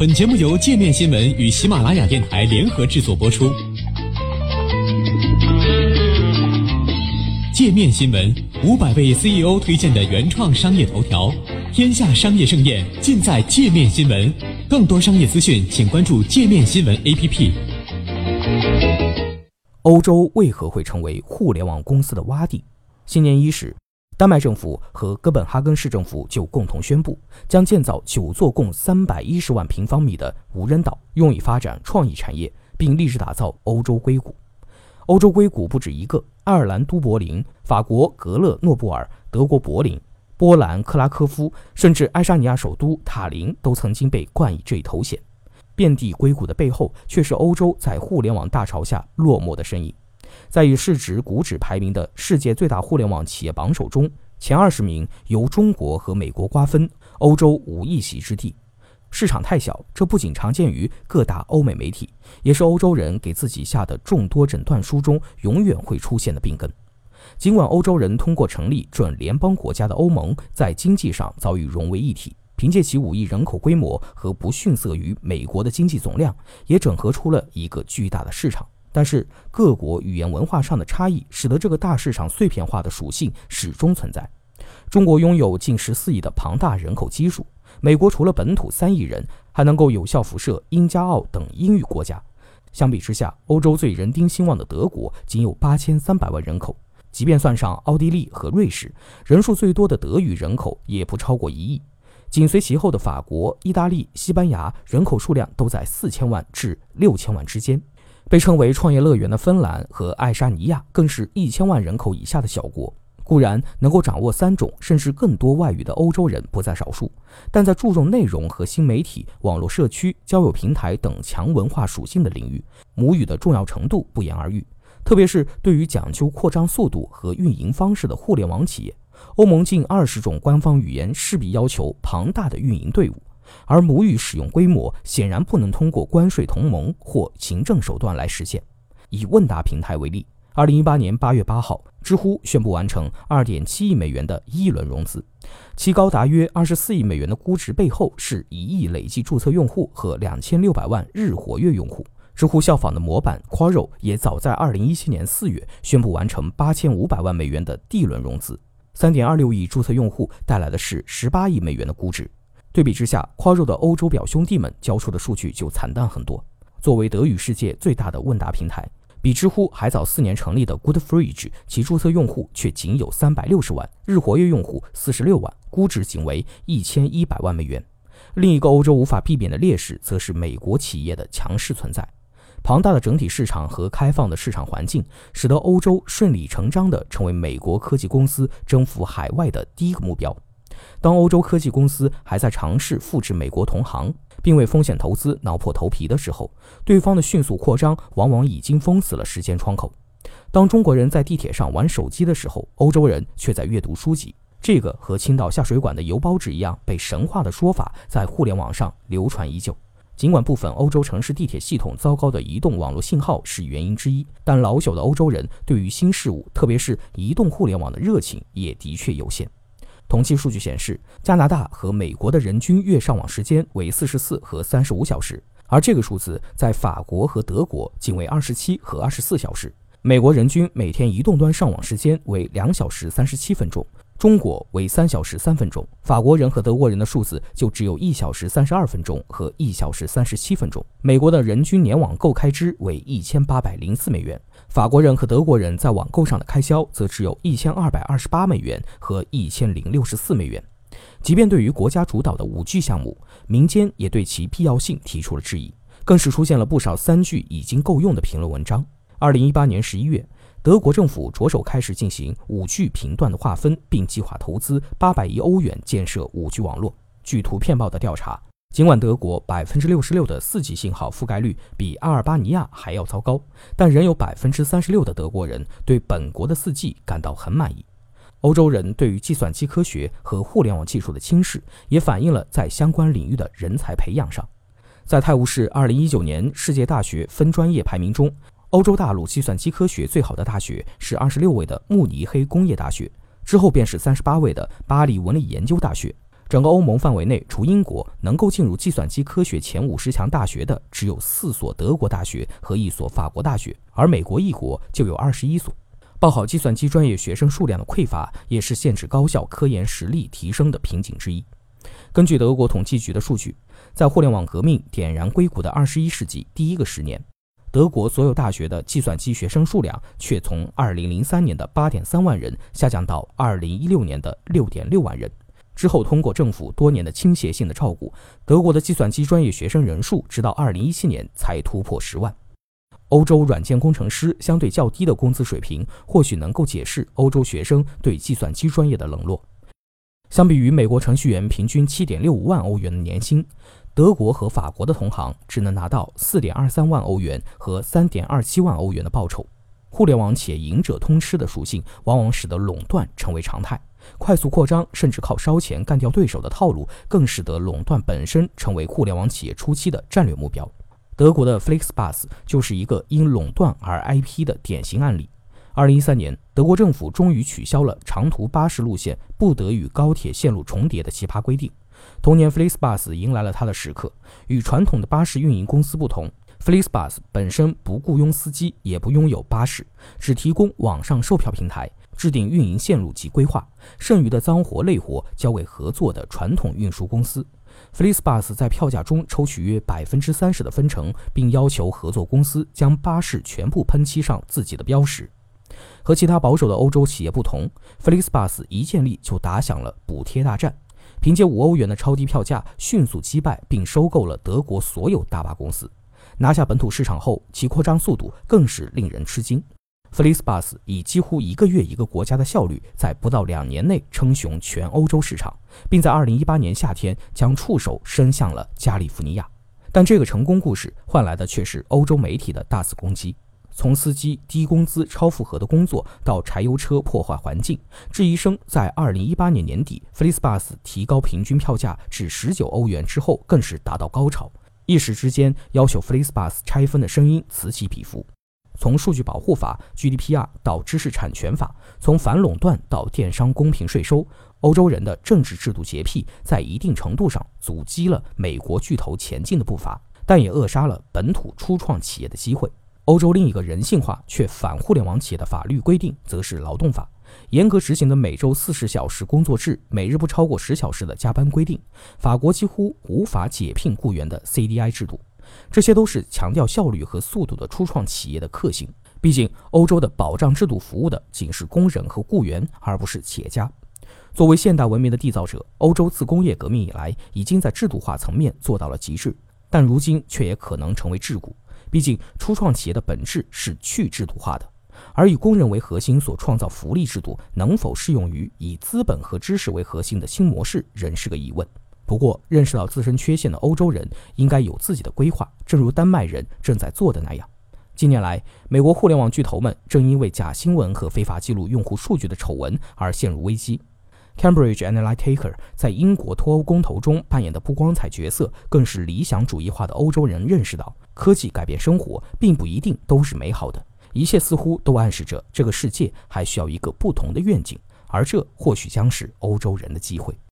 本节目由界面新闻与喜马拉雅电台联合制作播出。界面新闻五百位 CEO 推荐的原创商业头条，天下商业盛宴尽在界面新闻。更多商业资讯，请关注界面新闻 APP。欧洲为何会成为互联网公司的洼地？新年伊始。丹麦政府和哥本哈根市政府就共同宣布，将建造九座共三百一十万平方米的无人岛，用以发展创意产业，并立志打造欧洲硅谷。欧洲硅谷不止一个，爱尔兰都柏林、法国格勒诺布尔、德国柏林、波兰克拉科夫，甚至爱沙尼亚首都塔林都曾经被冠以这一头衔。遍地硅谷的背后，却是欧洲在互联网大潮下落寞的身影。在以市值股指排名的世界最大互联网企业榜首中，前二十名由中国和美国瓜分，欧洲无一席之地。市场太小，这不仅常见于各大欧美媒体，也是欧洲人给自己下的众多诊断书中永远会出现的病根。尽管欧洲人通过成立准联邦国家的欧盟，在经济上早已融为一体，凭借其五亿人口规模和不逊色于美国的经济总量，也整合出了一个巨大的市场。但是，各国语言文化上的差异，使得这个大市场碎片化的属性始终存在。中国拥有近十四亿的庞大人口基数，美国除了本土三亿人，还能够有效辐射英加澳等英语国家。相比之下，欧洲最人丁兴旺的德国仅有八千三百万人口，即便算上奥地利和瑞士，人数最多的德语人口也不超过一亿。紧随其后的法国、意大利、西班牙，人口数量都在四千万至六千万之间。被称为创业乐园的芬兰和爱沙尼亚，更是一千万人口以下的小国。固然能够掌握三种甚至更多外语的欧洲人不在少数，但在注重内容和新媒体、网络社区、交友平台等强文化属性的领域，母语的重要程度不言而喻。特别是对于讲究扩张速度和运营方式的互联网企业，欧盟近二十种官方语言势必要求庞大的运营队伍。而母语使用规模显然不能通过关税同盟或行政手段来实现。以问答平台为例，二零一八年八月八号，知乎宣布完成二点七亿美元的一轮融资，其高达约二十四亿美元的估值背后是一亿累计注册用户和两千六百万日活跃用户。知乎效仿的模板 Quora 也早在二零一七年四月宣布完成八千五百万美元的 D 轮融资，三点二六亿注册用户带来的是十八亿美元的估值。对比之下，夸肉的欧洲表兄弟们交出的数据就惨淡很多。作为德语世界最大的问答平台，比知乎还早四年成立的 Goodfridge，其注册用户却仅有三百六十万，日活跃用户四十六万，估值仅为一千一百万美元。另一个欧洲无法避免的劣势，则是美国企业的强势存在。庞大的整体市场和开放的市场环境，使得欧洲顺理成章地成为美国科技公司征服海外的第一个目标。当欧洲科技公司还在尝试复制美国同行，并为风险投资挠破头皮的时候，对方的迅速扩张往往已经封死了时间窗口。当中国人在地铁上玩手机的时候，欧洲人却在阅读书籍。这个和青岛下水管的邮包纸一样被神化的说法，在互联网上流传已久。尽管部分欧洲城市地铁系统糟糕的移动网络信号是原因之一，但老朽的欧洲人对于新事物，特别是移动互联网的热情也的确有限。统计数据显示，加拿大和美国的人均月上网时间为四十四和三十五小时，而这个数字在法国和德国仅为二十七和二十四小时。美国人均每天移动端上网时间为两小时三十七分钟。中国为三小时三分钟，法国人和德国人的数字就只有一小时三十二分钟和一小时三十七分钟。美国的人均年网购开支为一千八百零四美元，法国人和德国人在网购上的开销则只有一千二百二十八美元和一千零六十四美元。即便对于国家主导的五 G 项目，民间也对其必要性提出了质疑，更是出现了不少三 G 已经够用的评论文章。二零一八年十一月。德国政府着手开始进行五 G 频段的划分，并计划投资八百亿欧元建设五 G 网络。据图片报的调查，尽管德国百分之六十六的四 G 信号覆盖率比阿尔巴尼亚还要糟糕，但仍有百分之三十六的德国人对本国的四 G 感到很满意。欧洲人对于计算机科学和互联网技术的轻视，也反映了在相关领域的人才培养上。在泰晤士二零一九年世界大学分专业排名中。欧洲大陆计算机科学最好的大学是二十六位的慕尼黑工业大学，之后便是三十八位的巴黎文理研究大学。整个欧盟范围内，除英国能够进入计算机科学前五十强大学的只有四所德国大学和一所法国大学，而美国一国就有二十一所。报好计算机专业学生数量的匮乏，也是限制高校科研实力提升的瓶颈之一。根据德国统计局的数据，在互联网革命点燃硅谷的二十一世纪第一个十年，德国所有大学的计算机学生数量却从二零零三年的八点三万人下降到二零一六年的六点六万人。之后，通过政府多年的倾斜性的照顾，德国的计算机专业学生人数直到2017年才突破十万。欧洲软件工程师相对较低的工资水平，或许能够解释欧洲学生对计算机专业的冷落。相比于美国程序员平均7.65万欧元的年薪，德国和法国的同行只能拿到4.23万欧元和3.27万欧元的报酬。互联网企业赢者通吃的属性，往往使得垄断成为常态。快速扩张，甚至靠烧钱干掉对手的套路，更使得垄断本身成为互联网企业初期的战略目标。德国的 Flixbus 就是一个因垄断而 IP 的典型案例。二零一三年，德国政府终于取消了长途巴士路线不得与高铁线路重叠的奇葩规定。同年，Flixbus 迎来了它的时刻。与传统的巴士运营公司不同，Flixbus 本身不雇佣司机，也不拥有巴士，只提供网上售票平台。制定运营线路及规划，剩余的脏活累活交给合作的传统运输公司。Flixbus 在票价中抽取约百分之三十的分成，并要求合作公司将巴士全部喷漆上自己的标识。和其他保守的欧洲企业不同，Flixbus 一建立就打响了补贴大战，凭借五欧元的超低票价迅速击败并收购了德国所有大巴公司。拿下本土市场后，其扩张速度更是令人吃惊。Flixbus 以几乎一个月一个国家的效率，在不到两年内称雄全欧洲市场，并在2018年夏天将触手伸向了加利福尼亚。但这个成功故事换来的却是欧洲媒体的大肆攻击。从司机低工资、超负荷的工作到柴油车破坏环境，质疑声在2018年年底 Flixbus 提高平均票价至19欧元之后更是达到高潮，一时之间要求 Flixbus 拆分的声音此起彼伏。从数据保护法 GDPR 到知识产权法，从反垄断到电商公平税收，欧洲人的政治制度洁癖在一定程度上阻击了美国巨头前进的步伐，但也扼杀了本土初创企业的机会。欧洲另一个人性化却反互联网企业的法律规定，则是劳动法，严格执行的每周四十小时工作制、每日不超过十小时的加班规定。法国几乎无法解聘雇员的 CDI 制度。这些都是强调效率和速度的初创企业的克星。毕竟，欧洲的保障制度服务的仅是工人和雇员，而不是企业家。作为现代文明的缔造者，欧洲自工业革命以来已经在制度化层面做到了极致，但如今却也可能成为桎梏。毕竟，初创企业的本质是去制度化的，而以工人为核心所创造福利制度能否适用于以资本和知识为核心的新模式，仍是个疑问。不过，认识到自身缺陷的欧洲人应该有自己的规划，正如丹麦人正在做的那样。近年来，美国互联网巨头们正因为假新闻和非法记录用户数据的丑闻而陷入危机。Cambridge Analytica 在英国脱欧公投中扮演的不光彩角色，更是理想主义化的欧洲人认识到，科技改变生活并不一定都是美好的，一切似乎都暗示着这个世界还需要一个不同的愿景，而这或许将是欧洲人的机会。